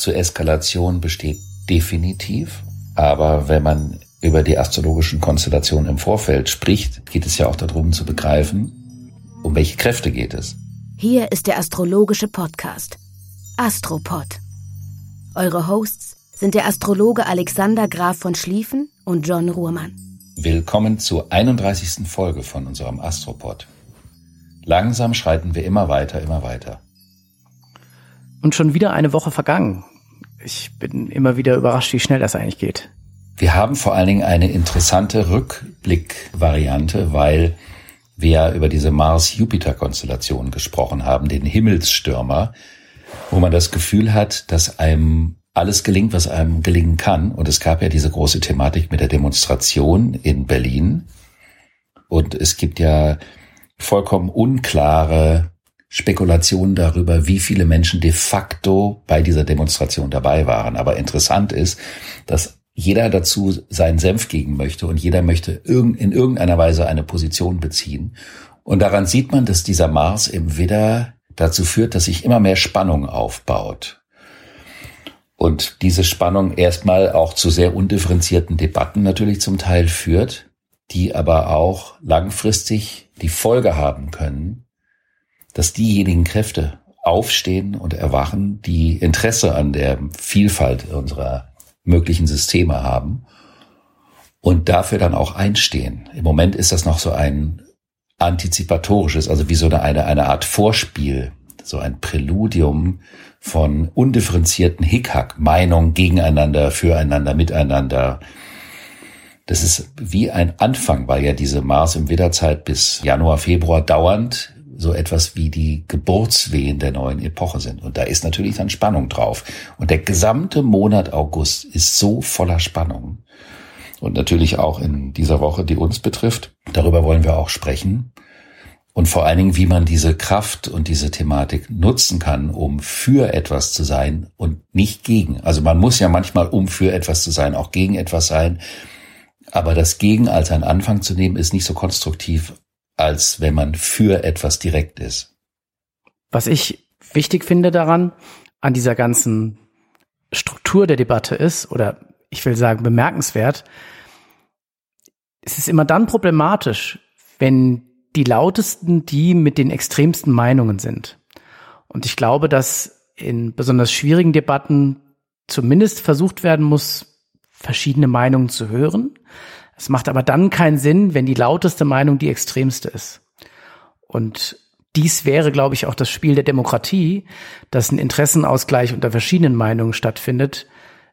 zur Eskalation besteht definitiv. Aber wenn man über die astrologischen Konstellationen im Vorfeld spricht, geht es ja auch darum zu begreifen, um welche Kräfte geht es. Hier ist der astrologische Podcast Astropod. Eure Hosts sind der Astrologe Alexander Graf von Schlieffen und John Ruhrmann. Willkommen zur 31. Folge von unserem Astropod. Langsam schreiten wir immer weiter, immer weiter. Und schon wieder eine Woche vergangen. Ich bin immer wieder überrascht, wie schnell das eigentlich geht. Wir haben vor allen Dingen eine interessante Rückblickvariante, weil wir ja über diese Mars-Jupiter-Konstellation gesprochen haben, den Himmelsstürmer, wo man das Gefühl hat, dass einem alles gelingt, was einem gelingen kann. Und es gab ja diese große Thematik mit der Demonstration in Berlin. Und es gibt ja vollkommen unklare Spekulationen darüber, wie viele Menschen de facto bei dieser Demonstration dabei waren. Aber interessant ist, dass jeder dazu seinen Senf gegen möchte und jeder möchte in irgendeiner Weise eine Position beziehen. Und daran sieht man, dass dieser Mars im Widder dazu führt, dass sich immer mehr Spannung aufbaut. Und diese Spannung erstmal auch zu sehr undifferenzierten Debatten natürlich zum Teil führt, die aber auch langfristig die Folge haben können, dass diejenigen Kräfte aufstehen und erwachen, die Interesse an der Vielfalt unserer möglichen Systeme haben und dafür dann auch einstehen. Im Moment ist das noch so ein antizipatorisches, also wie so eine, eine, eine Art Vorspiel, so ein Präludium von undifferenzierten Hickhack, Meinungen gegeneinander, füreinander, miteinander. Das ist wie ein Anfang, weil ja diese Mars im Widderzeit bis Januar, Februar dauernd so etwas wie die Geburtswehen der neuen Epoche sind. Und da ist natürlich dann Spannung drauf. Und der gesamte Monat August ist so voller Spannung. Und natürlich auch in dieser Woche, die uns betrifft. Darüber wollen wir auch sprechen. Und vor allen Dingen, wie man diese Kraft und diese Thematik nutzen kann, um für etwas zu sein und nicht gegen. Also man muss ja manchmal, um für etwas zu sein, auch gegen etwas sein. Aber das Gegen als ein Anfang zu nehmen, ist nicht so konstruktiv, als wenn man für etwas direkt ist. Was ich wichtig finde daran, an dieser ganzen Struktur der Debatte ist, oder ich will sagen bemerkenswert, es ist immer dann problematisch, wenn die lautesten die mit den extremsten Meinungen sind. Und ich glaube, dass in besonders schwierigen Debatten zumindest versucht werden muss, verschiedene Meinungen zu hören, es macht aber dann keinen Sinn, wenn die lauteste Meinung die extremste ist. Und dies wäre, glaube ich, auch das Spiel der Demokratie, dass ein Interessenausgleich unter verschiedenen Meinungen stattfindet.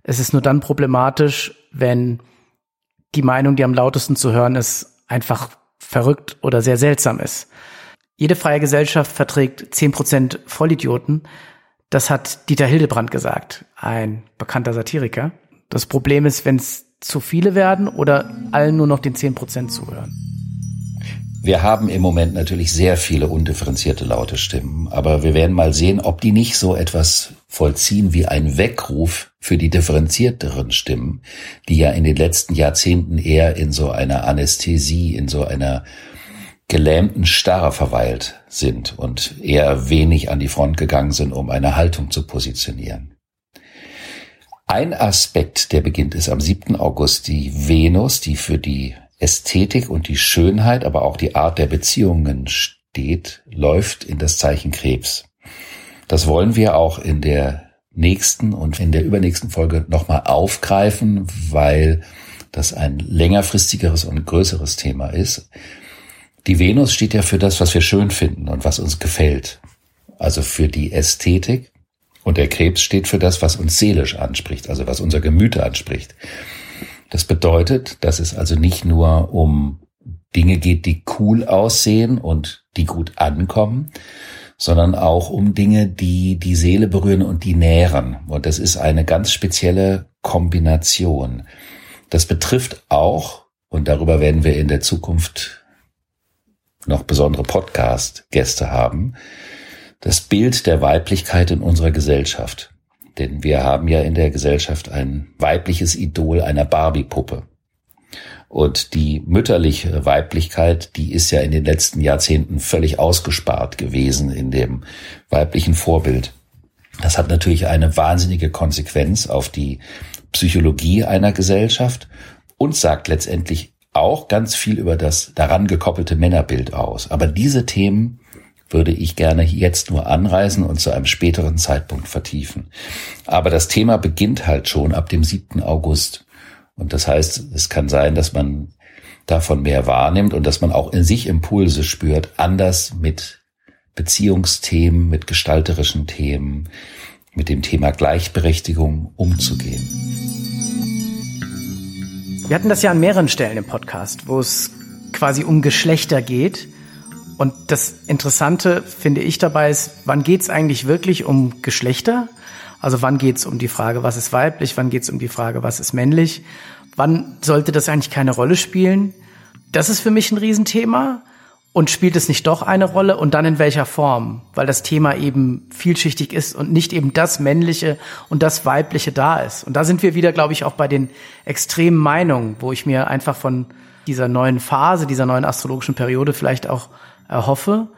Es ist nur dann problematisch, wenn die Meinung, die am lautesten zu hören ist, einfach verrückt oder sehr seltsam ist. Jede freie Gesellschaft verträgt zehn Prozent Vollidioten. Das hat Dieter Hildebrand gesagt, ein bekannter Satiriker. Das Problem ist, wenn es zu viele werden oder allen nur noch den 10 Prozent zuhören? Wir haben im Moment natürlich sehr viele undifferenzierte laute Stimmen, aber wir werden mal sehen, ob die nicht so etwas vollziehen wie ein Weckruf für die differenzierteren Stimmen, die ja in den letzten Jahrzehnten eher in so einer Anästhesie, in so einer gelähmten Starre verweilt sind und eher wenig an die Front gegangen sind, um eine Haltung zu positionieren. Ein Aspekt, der beginnt, ist am 7. August die Venus, die für die Ästhetik und die Schönheit, aber auch die Art der Beziehungen steht, läuft in das Zeichen Krebs. Das wollen wir auch in der nächsten und in der übernächsten Folge nochmal aufgreifen, weil das ein längerfristigeres und größeres Thema ist. Die Venus steht ja für das, was wir schön finden und was uns gefällt. Also für die Ästhetik und der Krebs steht für das, was uns seelisch anspricht, also was unser Gemüte anspricht. Das bedeutet, dass es also nicht nur um Dinge geht, die cool aussehen und die gut ankommen, sondern auch um Dinge, die die Seele berühren und die nähren. Und das ist eine ganz spezielle Kombination. Das betrifft auch, und darüber werden wir in der Zukunft noch besondere Podcast-Gäste haben, das Bild der Weiblichkeit in unserer Gesellschaft. Denn wir haben ja in der Gesellschaft ein weibliches Idol einer Barbie-Puppe. Und die mütterliche Weiblichkeit, die ist ja in den letzten Jahrzehnten völlig ausgespart gewesen in dem weiblichen Vorbild. Das hat natürlich eine wahnsinnige Konsequenz auf die Psychologie einer Gesellschaft und sagt letztendlich auch ganz viel über das daran gekoppelte Männerbild aus. Aber diese Themen würde ich gerne jetzt nur anreisen und zu einem späteren Zeitpunkt vertiefen. Aber das Thema beginnt halt schon ab dem 7. August. Und das heißt, es kann sein, dass man davon mehr wahrnimmt und dass man auch in sich Impulse spürt, anders mit Beziehungsthemen, mit gestalterischen Themen, mit dem Thema Gleichberechtigung umzugehen. Wir hatten das ja an mehreren Stellen im Podcast, wo es quasi um Geschlechter geht. Und das Interessante finde ich dabei ist, wann geht es eigentlich wirklich um Geschlechter? Also wann geht es um die Frage, was ist weiblich, wann geht es um die Frage, was ist männlich? Wann sollte das eigentlich keine Rolle spielen? Das ist für mich ein Riesenthema. Und spielt es nicht doch eine Rolle und dann in welcher Form? Weil das Thema eben vielschichtig ist und nicht eben das Männliche und das Weibliche da ist. Und da sind wir wieder, glaube ich, auch bei den extremen Meinungen, wo ich mir einfach von dieser neuen Phase, dieser neuen astrologischen Periode vielleicht auch erhoffe,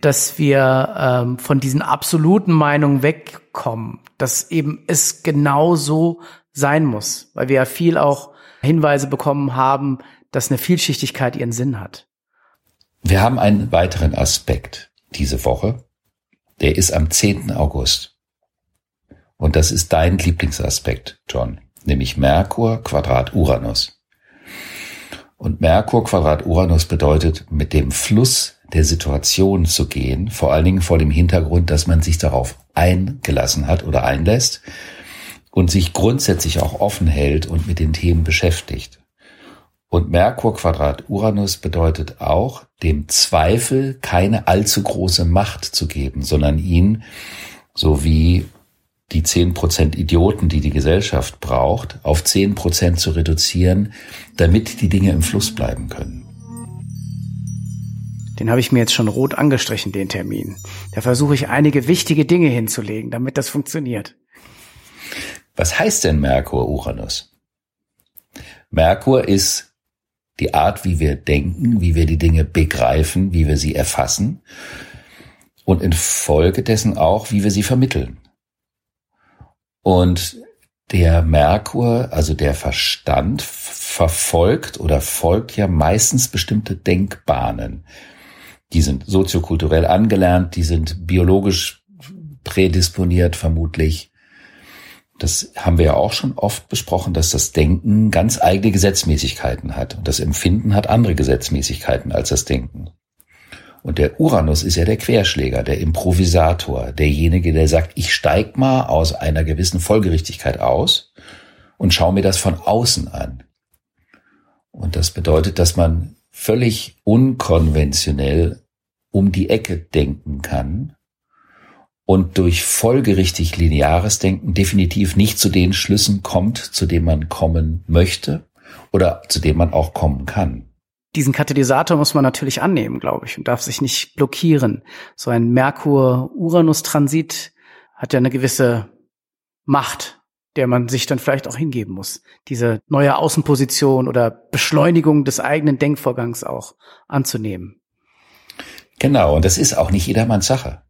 dass wir ähm, von diesen absoluten Meinungen wegkommen, dass eben es genau so sein muss, weil wir ja viel auch Hinweise bekommen haben, dass eine Vielschichtigkeit ihren Sinn hat. Wir haben einen weiteren Aspekt diese Woche. Der ist am 10. August. Und das ist dein Lieblingsaspekt, John, nämlich Merkur Quadrat Uranus. Und Merkur Quadrat Uranus bedeutet, mit dem Fluss der Situation zu gehen, vor allen Dingen vor dem Hintergrund, dass man sich darauf eingelassen hat oder einlässt und sich grundsätzlich auch offen hält und mit den Themen beschäftigt. Und Merkur Quadrat Uranus bedeutet auch, dem Zweifel keine allzu große Macht zu geben, sondern ihn, so wie die zehn Prozent Idioten, die die Gesellschaft braucht, auf zehn Prozent zu reduzieren, damit die Dinge im Fluss bleiben können. Den habe ich mir jetzt schon rot angestrichen, den Termin. Da versuche ich einige wichtige Dinge hinzulegen, damit das funktioniert. Was heißt denn Merkur Uranus? Merkur ist die Art, wie wir denken, wie wir die Dinge begreifen, wie wir sie erfassen und infolgedessen auch, wie wir sie vermitteln. Und der Merkur, also der Verstand, verfolgt oder folgt ja meistens bestimmte Denkbahnen. Die sind soziokulturell angelernt, die sind biologisch prädisponiert vermutlich. Das haben wir ja auch schon oft besprochen, dass das Denken ganz eigene Gesetzmäßigkeiten hat. Und das Empfinden hat andere Gesetzmäßigkeiten als das Denken. Und der Uranus ist ja der Querschläger, der Improvisator, derjenige, der sagt, ich steig mal aus einer gewissen Folgerichtigkeit aus und schaue mir das von außen an. Und das bedeutet, dass man völlig unkonventionell um die Ecke denken kann und durch folgerichtig lineares Denken definitiv nicht zu den Schlüssen kommt, zu denen man kommen möchte oder zu denen man auch kommen kann. Diesen Katalysator muss man natürlich annehmen, glaube ich, und darf sich nicht blockieren. So ein Merkur-Uranus-Transit hat ja eine gewisse Macht, der man sich dann vielleicht auch hingeben muss. Diese neue Außenposition oder Beschleunigung des eigenen Denkvorgangs auch anzunehmen. Genau, und das ist auch nicht jedermanns Sache.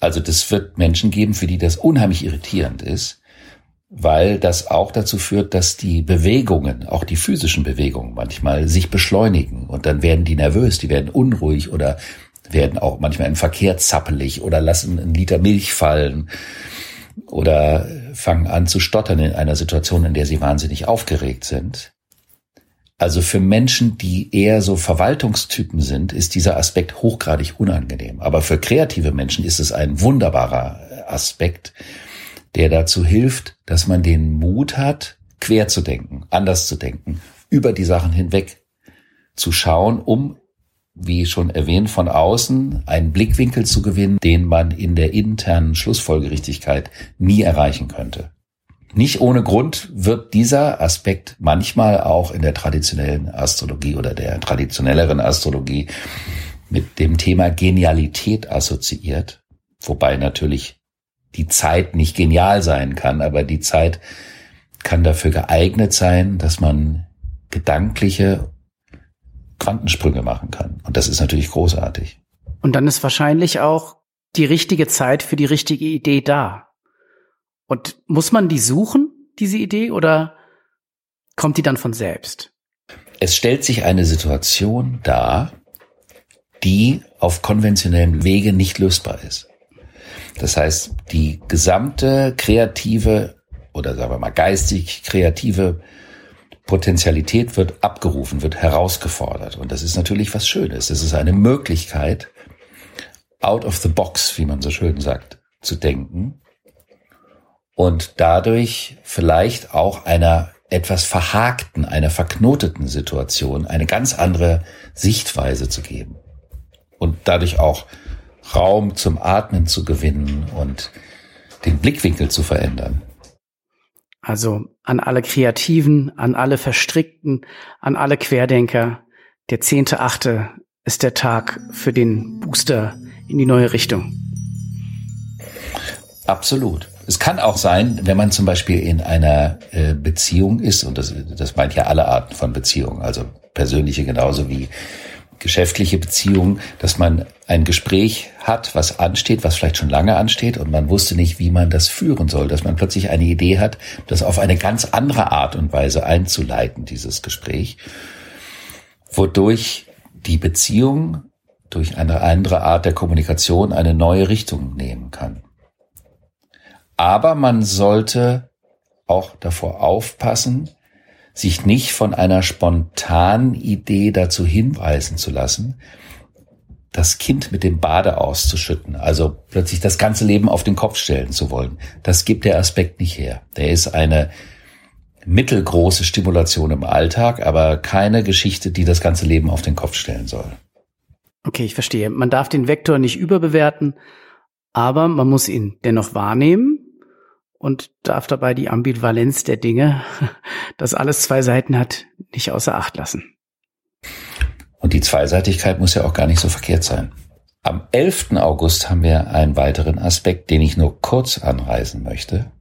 Also das wird Menschen geben, für die das unheimlich irritierend ist, weil das auch dazu führt, dass die Bewegungen, auch die physischen Bewegungen manchmal sich beschleunigen und dann werden die nervös, die werden unruhig oder werden auch manchmal im Verkehr zappelig oder lassen einen Liter Milch fallen oder fangen an zu stottern in einer Situation, in der sie wahnsinnig aufgeregt sind. Also für Menschen, die eher so Verwaltungstypen sind, ist dieser Aspekt hochgradig unangenehm. Aber für kreative Menschen ist es ein wunderbarer Aspekt, der dazu hilft, dass man den Mut hat, quer zu denken, anders zu denken, über die Sachen hinweg zu schauen, um, wie schon erwähnt, von außen einen Blickwinkel zu gewinnen, den man in der internen Schlussfolgerichtigkeit nie erreichen könnte. Nicht ohne Grund wird dieser Aspekt manchmal auch in der traditionellen Astrologie oder der traditionelleren Astrologie mit dem Thema Genialität assoziiert, wobei natürlich die Zeit nicht genial sein kann, aber die Zeit kann dafür geeignet sein, dass man gedankliche Quantensprünge machen kann. Und das ist natürlich großartig. Und dann ist wahrscheinlich auch die richtige Zeit für die richtige Idee da. Und muss man die suchen, diese Idee, oder kommt die dann von selbst? Es stellt sich eine Situation dar, die auf konventionellem Wege nicht lösbar ist. Das heißt, die gesamte kreative oder sagen wir mal geistig kreative Potentialität wird abgerufen, wird herausgefordert. Und das ist natürlich was Schönes. Das ist eine Möglichkeit, out of the box, wie man so schön sagt, zu denken und dadurch vielleicht auch einer etwas verhakten, einer verknoteten Situation eine ganz andere Sichtweise zu geben und dadurch auch Raum zum Atmen zu gewinnen und den Blickwinkel zu verändern. Also an alle Kreativen, an alle Verstrickten, an alle Querdenker. Der zehnte, achte ist der Tag für den Booster in die neue Richtung. Absolut. Es kann auch sein, wenn man zum Beispiel in einer äh, Beziehung ist, und das, das meint ja alle Arten von Beziehungen, also persönliche genauso wie geschäftliche Beziehungen, dass man ein Gespräch hat, was ansteht, was vielleicht schon lange ansteht und man wusste nicht, wie man das führen soll, dass man plötzlich eine Idee hat, das auf eine ganz andere Art und Weise einzuleiten, dieses Gespräch, wodurch die Beziehung durch eine andere Art der Kommunikation eine neue Richtung nehmen kann. Aber man sollte auch davor aufpassen, sich nicht von einer spontanen Idee dazu hinweisen zu lassen, das Kind mit dem Bade auszuschütten, also plötzlich das ganze Leben auf den Kopf stellen zu wollen. Das gibt der Aspekt nicht her. Der ist eine mittelgroße Stimulation im Alltag, aber keine Geschichte, die das ganze Leben auf den Kopf stellen soll. Okay, ich verstehe. Man darf den Vektor nicht überbewerten, aber man muss ihn dennoch wahrnehmen und darf dabei die Ambivalenz der Dinge, dass alles zwei Seiten hat, nicht außer Acht lassen. Und die Zweiseitigkeit muss ja auch gar nicht so verkehrt sein. Am 11. August haben wir einen weiteren Aspekt, den ich nur kurz anreißen möchte.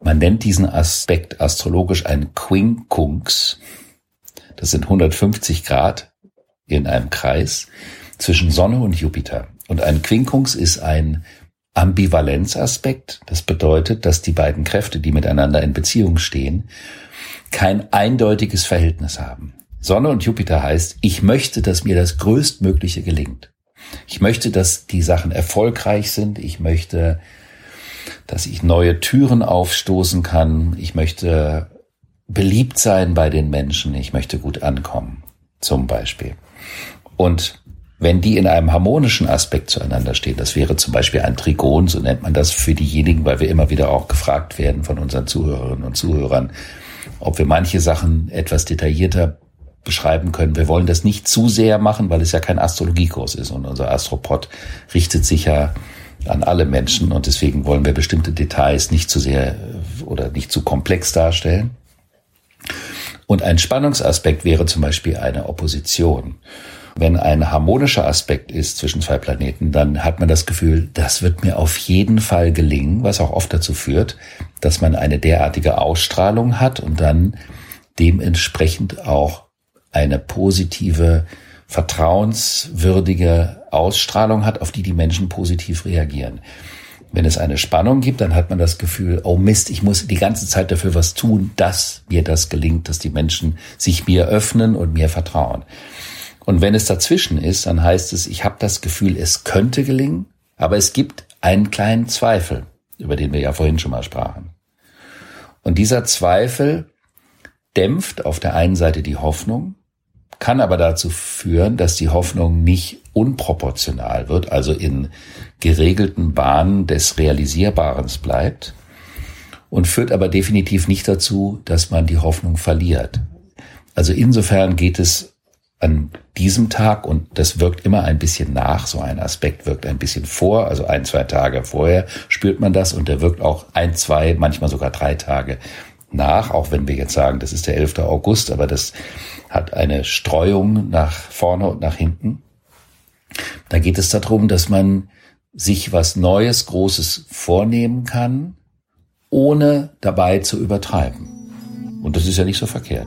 Man nennt diesen Aspekt astrologisch ein Quincunx. Das sind 150 Grad in einem Kreis zwischen Sonne und Jupiter. Und ein Quincunx ist ein Ambivalenzaspekt. Das bedeutet, dass die beiden Kräfte, die miteinander in Beziehung stehen, kein eindeutiges Verhältnis haben. Sonne und Jupiter heißt, ich möchte, dass mir das Größtmögliche gelingt. Ich möchte, dass die Sachen erfolgreich sind. Ich möchte, dass ich neue Türen aufstoßen kann. Ich möchte beliebt sein bei den Menschen. Ich möchte gut ankommen, zum Beispiel. Und wenn die in einem harmonischen Aspekt zueinander stehen, das wäre zum Beispiel ein Trigon, so nennt man das für diejenigen, weil wir immer wieder auch gefragt werden von unseren Zuhörerinnen und Zuhörern, ob wir manche Sachen etwas detaillierter beschreiben können. Wir wollen das nicht zu sehr machen, weil es ja kein Astrologiekurs ist und unser Astropod richtet sich ja an alle Menschen und deswegen wollen wir bestimmte Details nicht zu sehr oder nicht zu komplex darstellen. Und ein Spannungsaspekt wäre zum Beispiel eine Opposition. Wenn ein harmonischer Aspekt ist zwischen zwei Planeten, dann hat man das Gefühl, das wird mir auf jeden Fall gelingen, was auch oft dazu führt, dass man eine derartige Ausstrahlung hat und dann dementsprechend auch eine positive, vertrauenswürdige Ausstrahlung hat, auf die die Menschen positiv reagieren. Wenn es eine Spannung gibt, dann hat man das Gefühl, oh Mist, ich muss die ganze Zeit dafür was tun, dass mir das gelingt, dass die Menschen sich mir öffnen und mir vertrauen. Und wenn es dazwischen ist, dann heißt es, ich habe das Gefühl, es könnte gelingen, aber es gibt einen kleinen Zweifel, über den wir ja vorhin schon mal sprachen. Und dieser Zweifel dämpft auf der einen Seite die Hoffnung, kann aber dazu führen, dass die Hoffnung nicht unproportional wird, also in geregelten Bahnen des Realisierbaren bleibt und führt aber definitiv nicht dazu, dass man die Hoffnung verliert. Also insofern geht es an diesem Tag und das wirkt immer ein bisschen nach. So ein Aspekt wirkt ein bisschen vor, also ein, zwei Tage vorher spürt man das und der wirkt auch ein, zwei, manchmal sogar drei Tage nach, auch wenn wir jetzt sagen, das ist der 11. August, aber das hat eine Streuung nach vorne und nach hinten. Da geht es darum, dass man sich was Neues, Großes vornehmen kann, ohne dabei zu übertreiben. Und das ist ja nicht so verkehrt.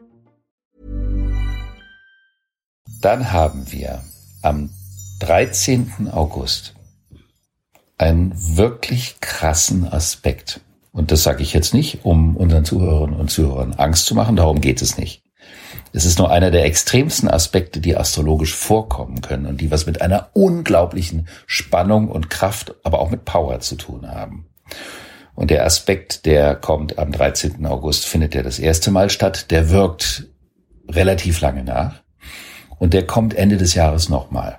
Dann haben wir am 13. August einen wirklich krassen Aspekt. Und das sage ich jetzt nicht, um unseren Zuhörerinnen und Zuhörern Angst zu machen, darum geht es nicht. Es ist nur einer der extremsten Aspekte, die astrologisch vorkommen können und die was mit einer unglaublichen Spannung und Kraft, aber auch mit Power zu tun haben. Und der Aspekt, der kommt am 13. August, findet der das erste Mal statt, der wirkt relativ lange nach. Und der kommt Ende des Jahres nochmal.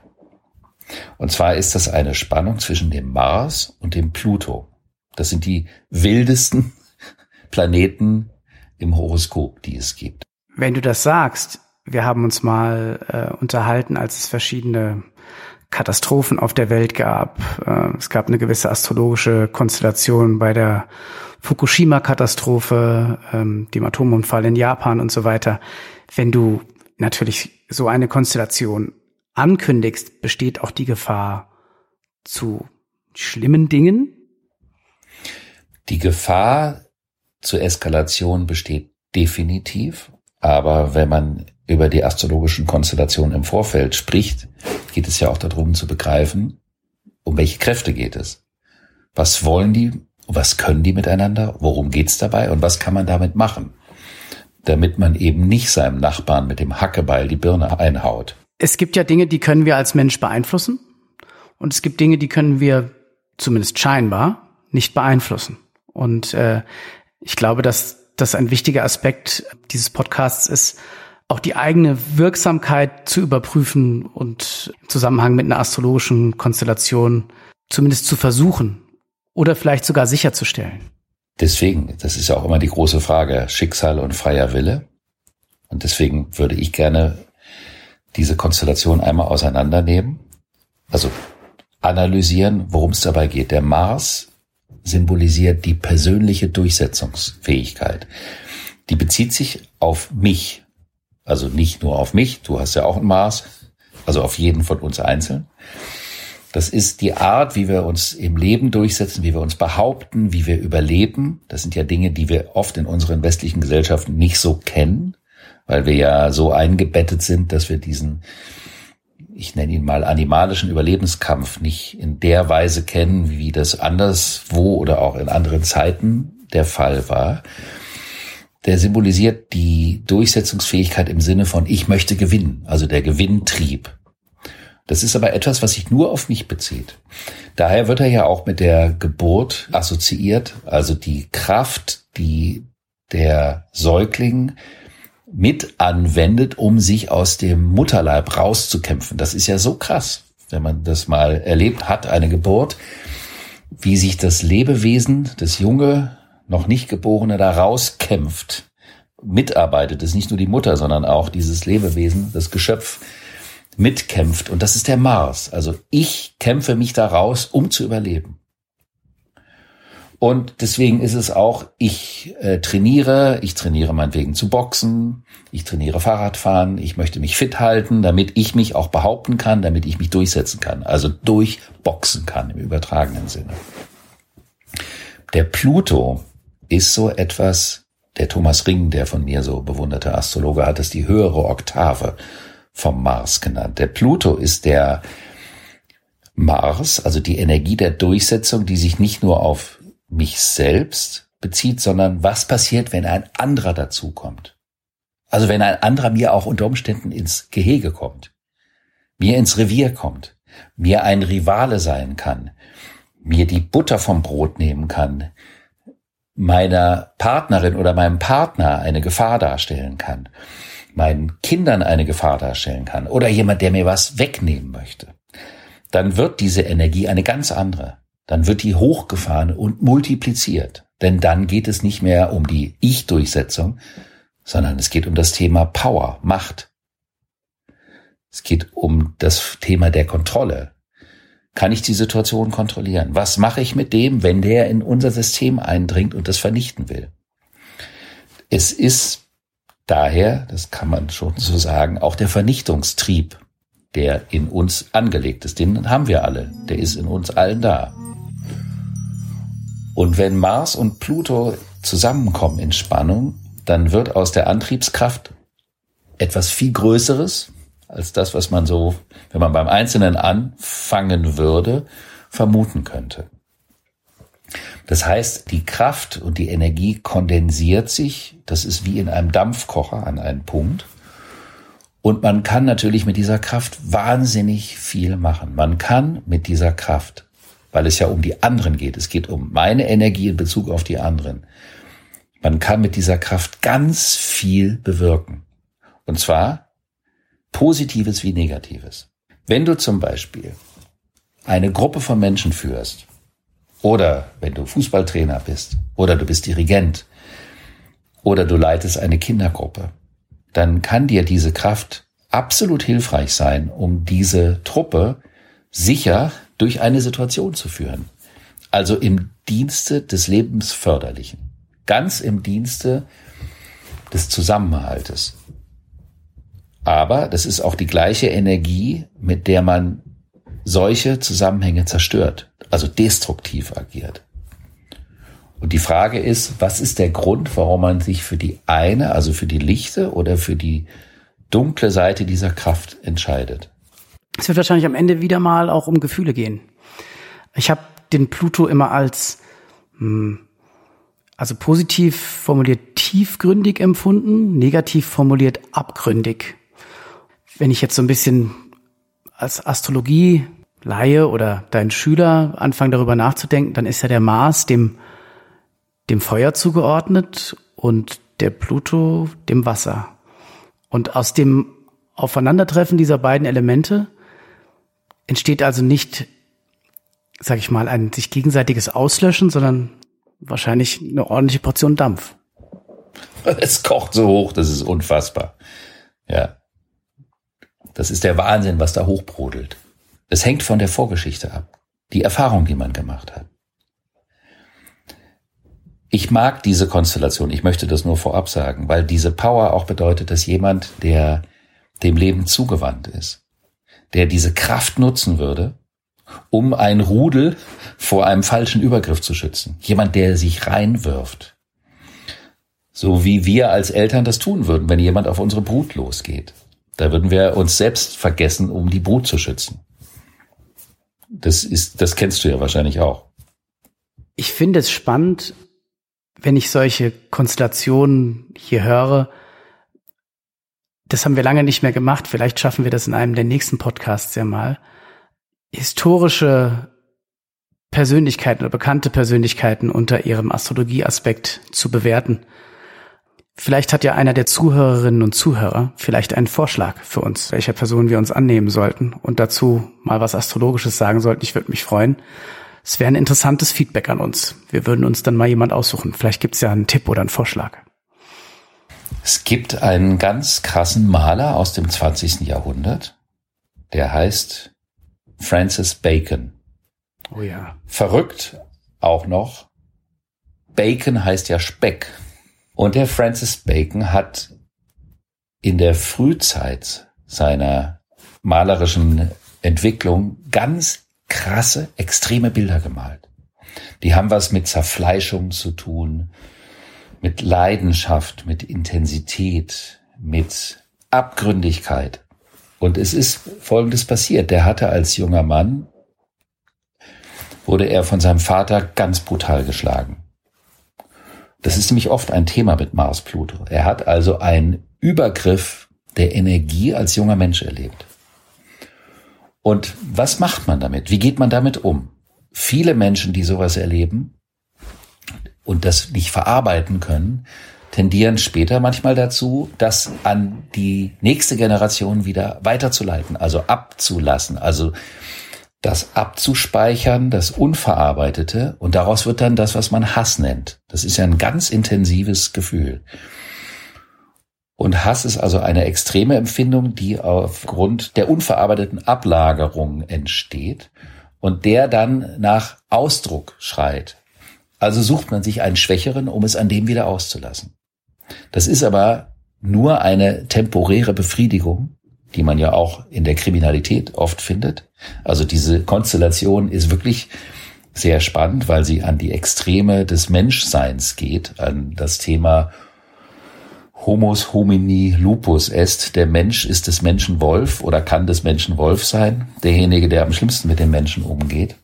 Und zwar ist das eine Spannung zwischen dem Mars und dem Pluto. Das sind die wildesten Planeten im Horoskop, die es gibt. Wenn du das sagst, wir haben uns mal äh, unterhalten, als es verschiedene Katastrophen auf der Welt gab. Äh, es gab eine gewisse astrologische Konstellation bei der Fukushima-Katastrophe, ähm, dem Atomunfall in Japan und so weiter. Wenn du natürlich so eine Konstellation ankündigst, besteht auch die Gefahr zu schlimmen Dingen? Die Gefahr zur Eskalation besteht definitiv. Aber wenn man über die astrologischen Konstellationen im Vorfeld spricht, geht es ja auch darum zu begreifen, um welche Kräfte geht es. Was wollen die? Was können die miteinander? Worum geht's dabei? Und was kann man damit machen? Damit man eben nicht seinem Nachbarn mit dem Hackebeil die Birne einhaut. Es gibt ja Dinge, die können wir als Mensch beeinflussen. Und es gibt Dinge, die können wir zumindest scheinbar nicht beeinflussen. Und äh, ich glaube, dass das ein wichtiger Aspekt dieses Podcasts ist, auch die eigene Wirksamkeit zu überprüfen und im Zusammenhang mit einer astrologischen Konstellation zumindest zu versuchen oder vielleicht sogar sicherzustellen. Deswegen, das ist ja auch immer die große Frage, Schicksal und freier Wille. Und deswegen würde ich gerne diese Konstellation einmal auseinandernehmen, also analysieren, worum es dabei geht. Der Mars symbolisiert die persönliche Durchsetzungsfähigkeit. Die bezieht sich auf mich, also nicht nur auf mich, du hast ja auch ein Mars, also auf jeden von uns einzeln, das ist die Art, wie wir uns im Leben durchsetzen, wie wir uns behaupten, wie wir überleben. Das sind ja Dinge, die wir oft in unseren westlichen Gesellschaften nicht so kennen, weil wir ja so eingebettet sind, dass wir diesen, ich nenne ihn mal animalischen Überlebenskampf nicht in der Weise kennen, wie das anderswo oder auch in anderen Zeiten der Fall war. Der symbolisiert die Durchsetzungsfähigkeit im Sinne von ich möchte gewinnen, also der Gewinntrieb. Das ist aber etwas, was sich nur auf mich bezieht. Daher wird er ja auch mit der Geburt assoziiert, also die Kraft, die der Säugling mit anwendet, um sich aus dem Mutterleib rauszukämpfen. Das ist ja so krass, wenn man das mal erlebt hat, eine Geburt, wie sich das Lebewesen, das junge, noch nicht geborene da rauskämpft, mitarbeitet. Das ist nicht nur die Mutter, sondern auch dieses Lebewesen, das Geschöpf, mitkämpft. Und das ist der Mars. Also ich kämpfe mich da raus, um zu überleben. Und deswegen ist es auch, ich äh, trainiere, ich trainiere meinetwegen zu boxen, ich trainiere Fahrradfahren, ich möchte mich fit halten, damit ich mich auch behaupten kann, damit ich mich durchsetzen kann, also durchboxen kann im übertragenen Sinne. Der Pluto ist so etwas, der Thomas Ring, der von mir so bewunderte Astrologe, hat es die höhere Oktave vom Mars genannt. Der Pluto ist der Mars, also die Energie der Durchsetzung, die sich nicht nur auf mich selbst bezieht, sondern was passiert, wenn ein anderer dazukommt. Also wenn ein anderer mir auch unter Umständen ins Gehege kommt, mir ins Revier kommt, mir ein Rivale sein kann, mir die Butter vom Brot nehmen kann, meiner Partnerin oder meinem Partner eine Gefahr darstellen kann, meinen Kindern eine Gefahr darstellen kann oder jemand, der mir was wegnehmen möchte, dann wird diese Energie eine ganz andere. Dann wird die hochgefahren und multipliziert. Denn dann geht es nicht mehr um die Ich-Durchsetzung, sondern es geht um das Thema Power, Macht. Es geht um das Thema der Kontrolle. Kann ich die Situation kontrollieren? Was mache ich mit dem, wenn der in unser System eindringt und das vernichten will? Es ist daher, das kann man schon so sagen, auch der Vernichtungstrieb, der in uns angelegt ist. Den haben wir alle. Der ist in uns allen da. Und wenn Mars und Pluto zusammenkommen in Spannung, dann wird aus der Antriebskraft etwas viel Größeres als das, was man so, wenn man beim Einzelnen anfangen würde, vermuten könnte. Das heißt, die Kraft und die Energie kondensiert sich, das ist wie in einem Dampfkocher an einen Punkt. Und man kann natürlich mit dieser Kraft wahnsinnig viel machen. Man kann mit dieser Kraft, weil es ja um die anderen geht, es geht um meine Energie in Bezug auf die anderen, man kann mit dieser Kraft ganz viel bewirken. Und zwar Positives wie Negatives. Wenn du zum Beispiel eine Gruppe von Menschen führst, oder wenn du Fußballtrainer bist, oder du bist Dirigent, oder du leitest eine Kindergruppe, dann kann dir diese Kraft absolut hilfreich sein, um diese Truppe sicher durch eine Situation zu führen. Also im Dienste des Lebensförderlichen ganz im Dienste des Zusammenhaltes. Aber das ist auch die gleiche Energie, mit der man solche Zusammenhänge zerstört, also destruktiv agiert. Und die Frage ist, was ist der Grund, warum man sich für die eine, also für die lichte oder für die dunkle Seite dieser Kraft entscheidet? Es wird wahrscheinlich am Ende wieder mal auch um Gefühle gehen. Ich habe den Pluto immer als hm, also positiv formuliert tiefgründig empfunden, negativ formuliert abgründig. Wenn ich jetzt so ein bisschen als Astrologie Laie oder dein Schüler anfange darüber nachzudenken, dann ist ja der Mars dem, dem Feuer zugeordnet und der Pluto dem Wasser. Und aus dem Aufeinandertreffen dieser beiden Elemente entsteht also nicht, sag ich mal, ein sich gegenseitiges Auslöschen, sondern wahrscheinlich eine ordentliche Portion Dampf. Es kocht so hoch, das ist unfassbar. Ja. Das ist der Wahnsinn, was da hochbrodelt. Es hängt von der Vorgeschichte ab. Die Erfahrung, die man gemacht hat. Ich mag diese Konstellation. Ich möchte das nur vorab sagen, weil diese Power auch bedeutet, dass jemand, der dem Leben zugewandt ist, der diese Kraft nutzen würde, um ein Rudel vor einem falschen Übergriff zu schützen. Jemand, der sich reinwirft. So wie wir als Eltern das tun würden, wenn jemand auf unsere Brut losgeht. Da würden wir uns selbst vergessen, um die Brut zu schützen. Das ist, das kennst du ja wahrscheinlich auch. Ich finde es spannend, wenn ich solche Konstellationen hier höre. Das haben wir lange nicht mehr gemacht. Vielleicht schaffen wir das in einem der nächsten Podcasts ja mal historische Persönlichkeiten oder bekannte Persönlichkeiten unter ihrem Astrologieaspekt zu bewerten. Vielleicht hat ja einer der Zuhörerinnen und Zuhörer vielleicht einen Vorschlag für uns, welcher Person wir uns annehmen sollten und dazu mal was Astrologisches sagen sollten. Ich würde mich freuen. Es wäre ein interessantes Feedback an uns. Wir würden uns dann mal jemand aussuchen. Vielleicht gibt es ja einen Tipp oder einen Vorschlag. Es gibt einen ganz krassen Maler aus dem 20. Jahrhundert, der heißt Francis Bacon. Oh ja. Verrückt auch noch. Bacon heißt ja Speck. Und der Francis Bacon hat in der Frühzeit seiner malerischen Entwicklung ganz krasse, extreme Bilder gemalt. Die haben was mit Zerfleischung zu tun, mit Leidenschaft, mit Intensität, mit Abgründigkeit. Und es ist Folgendes passiert. Der hatte als junger Mann, wurde er von seinem Vater ganz brutal geschlagen. Das ist nämlich oft ein Thema mit Mars Pluto. Er hat also einen Übergriff der Energie als junger Mensch erlebt. Und was macht man damit? Wie geht man damit um? Viele Menschen, die sowas erleben und das nicht verarbeiten können, tendieren später manchmal dazu, das an die nächste Generation wieder weiterzuleiten, also abzulassen, also das abzuspeichern, das Unverarbeitete, und daraus wird dann das, was man Hass nennt. Das ist ja ein ganz intensives Gefühl. Und Hass ist also eine extreme Empfindung, die aufgrund der unverarbeiteten Ablagerung entsteht und der dann nach Ausdruck schreit. Also sucht man sich einen Schwächeren, um es an dem wieder auszulassen. Das ist aber nur eine temporäre Befriedigung, die man ja auch in der Kriminalität oft findet. Also diese Konstellation ist wirklich sehr spannend, weil sie an die Extreme des Menschseins geht, an das Thema Homos homini lupus est. Der Mensch ist des Menschen Wolf oder kann des Menschen Wolf sein. Derjenige, der am schlimmsten mit den Menschen umgeht.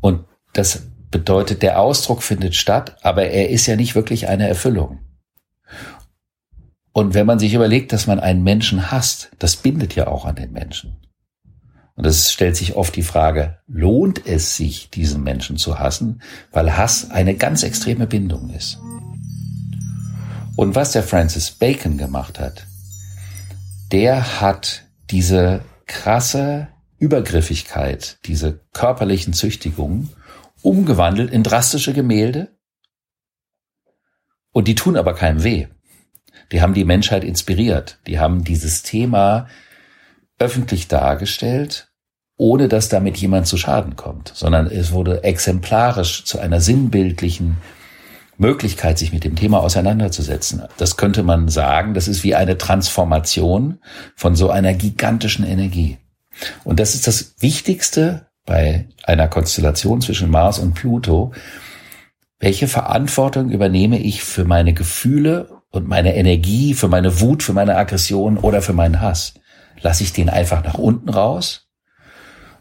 Und das bedeutet, der Ausdruck findet statt, aber er ist ja nicht wirklich eine Erfüllung. Und wenn man sich überlegt, dass man einen Menschen hasst, das bindet ja auch an den Menschen. Und es stellt sich oft die Frage, lohnt es sich, diesen Menschen zu hassen, weil Hass eine ganz extreme Bindung ist. Und was der Francis Bacon gemacht hat, der hat diese krasse Übergriffigkeit, diese körperlichen Züchtigungen umgewandelt in drastische Gemälde. Und die tun aber keinem weh. Die haben die Menschheit inspiriert. Die haben dieses Thema öffentlich dargestellt, ohne dass damit jemand zu Schaden kommt, sondern es wurde exemplarisch zu einer sinnbildlichen Möglichkeit, sich mit dem Thema auseinanderzusetzen. Das könnte man sagen, das ist wie eine Transformation von so einer gigantischen Energie. Und das ist das Wichtigste bei einer Konstellation zwischen Mars und Pluto. Welche Verantwortung übernehme ich für meine Gefühle und meine Energie, für meine Wut, für meine Aggression oder für meinen Hass? Lasse ich den einfach nach unten raus?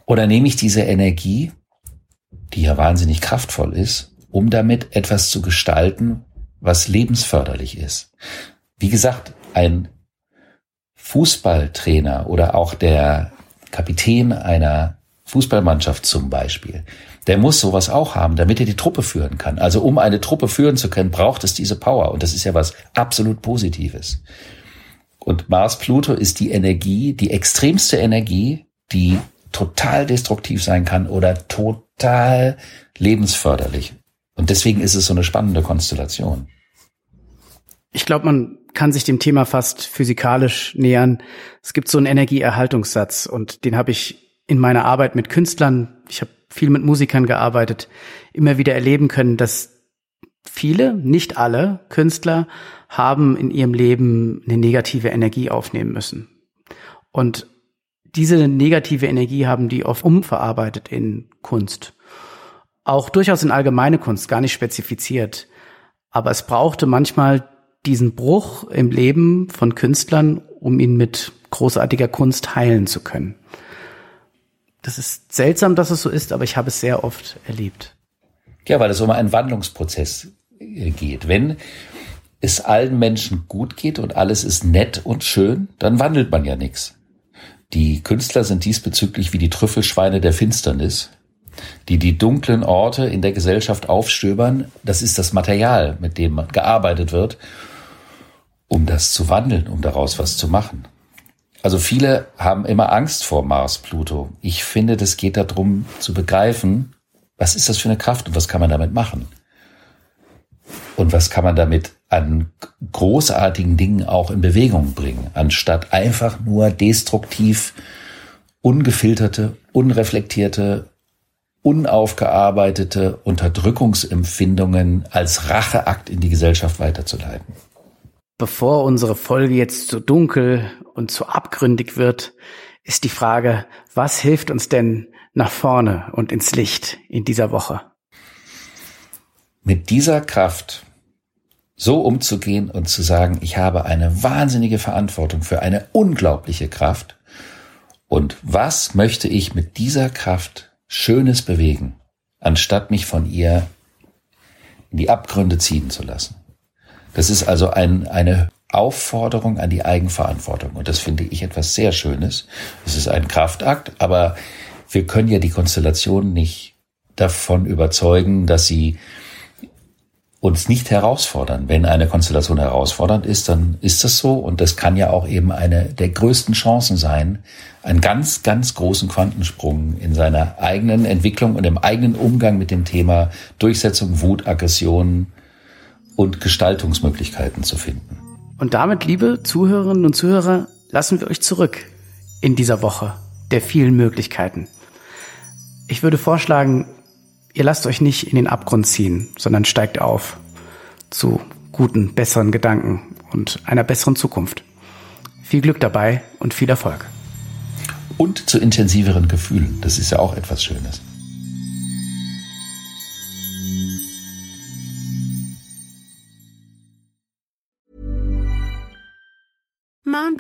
Oder nehme ich diese Energie, die ja wahnsinnig kraftvoll ist, um damit etwas zu gestalten, was lebensförderlich ist? Wie gesagt, ein Fußballtrainer oder auch der Kapitän einer Fußballmannschaft zum Beispiel, der muss sowas auch haben, damit er die Truppe führen kann. Also um eine Truppe führen zu können, braucht es diese Power. Und das ist ja was absolut Positives. Und Mars Pluto ist die Energie, die extremste Energie, die total destruktiv sein kann oder total lebensförderlich. Und deswegen ist es so eine spannende Konstellation. Ich glaube, man kann sich dem Thema fast physikalisch nähern. Es gibt so einen Energieerhaltungssatz und den habe ich in meiner Arbeit mit Künstlern, ich habe viel mit Musikern gearbeitet, immer wieder erleben können, dass viele, nicht alle Künstler haben in ihrem Leben eine negative Energie aufnehmen müssen. Und diese negative Energie haben die oft umverarbeitet in Kunst. Auch durchaus in allgemeine Kunst, gar nicht spezifiziert. Aber es brauchte manchmal diesen Bruch im Leben von Künstlern, um ihn mit großartiger Kunst heilen zu können. Das ist seltsam, dass es so ist, aber ich habe es sehr oft erlebt. Ja, weil es um einen Wandlungsprozess äh, geht. Wenn es allen Menschen gut geht und alles ist nett und schön, dann wandelt man ja nichts. Die Künstler sind diesbezüglich wie die Trüffelschweine der Finsternis, die die dunklen Orte in der Gesellschaft aufstöbern. Das ist das Material, mit dem gearbeitet wird, um das zu wandeln, um daraus was zu machen. Also viele haben immer Angst vor Mars, Pluto. Ich finde, das geht darum zu begreifen, was ist das für eine Kraft und was kann man damit machen? Und was kann man damit an großartigen Dingen auch in Bewegung bringen, anstatt einfach nur destruktiv, ungefilterte, unreflektierte, unaufgearbeitete Unterdrückungsempfindungen als Racheakt in die Gesellschaft weiterzuleiten. Bevor unsere Folge jetzt zu dunkel und zu abgründig wird, ist die Frage, was hilft uns denn nach vorne und ins Licht in dieser Woche? Mit dieser Kraft so umzugehen und zu sagen, ich habe eine wahnsinnige Verantwortung für eine unglaubliche Kraft und was möchte ich mit dieser Kraft Schönes bewegen, anstatt mich von ihr in die Abgründe ziehen zu lassen. Das ist also ein, eine Aufforderung an die Eigenverantwortung. Und das finde ich etwas sehr Schönes. Es ist ein Kraftakt, aber wir können ja die Konstellation nicht davon überzeugen, dass sie uns nicht herausfordern. Wenn eine Konstellation herausfordernd ist, dann ist das so. Und das kann ja auch eben eine der größten Chancen sein, einen ganz, ganz großen Quantensprung in seiner eigenen Entwicklung und im eigenen Umgang mit dem Thema Durchsetzung, Wut, Aggression und Gestaltungsmöglichkeiten zu finden. Und damit, liebe Zuhörerinnen und Zuhörer, lassen wir euch zurück in dieser Woche der vielen Möglichkeiten. Ich würde vorschlagen, ihr lasst euch nicht in den Abgrund ziehen, sondern steigt auf zu guten, besseren Gedanken und einer besseren Zukunft. Viel Glück dabei und viel Erfolg. Und zu intensiveren Gefühlen. Das ist ja auch etwas Schönes.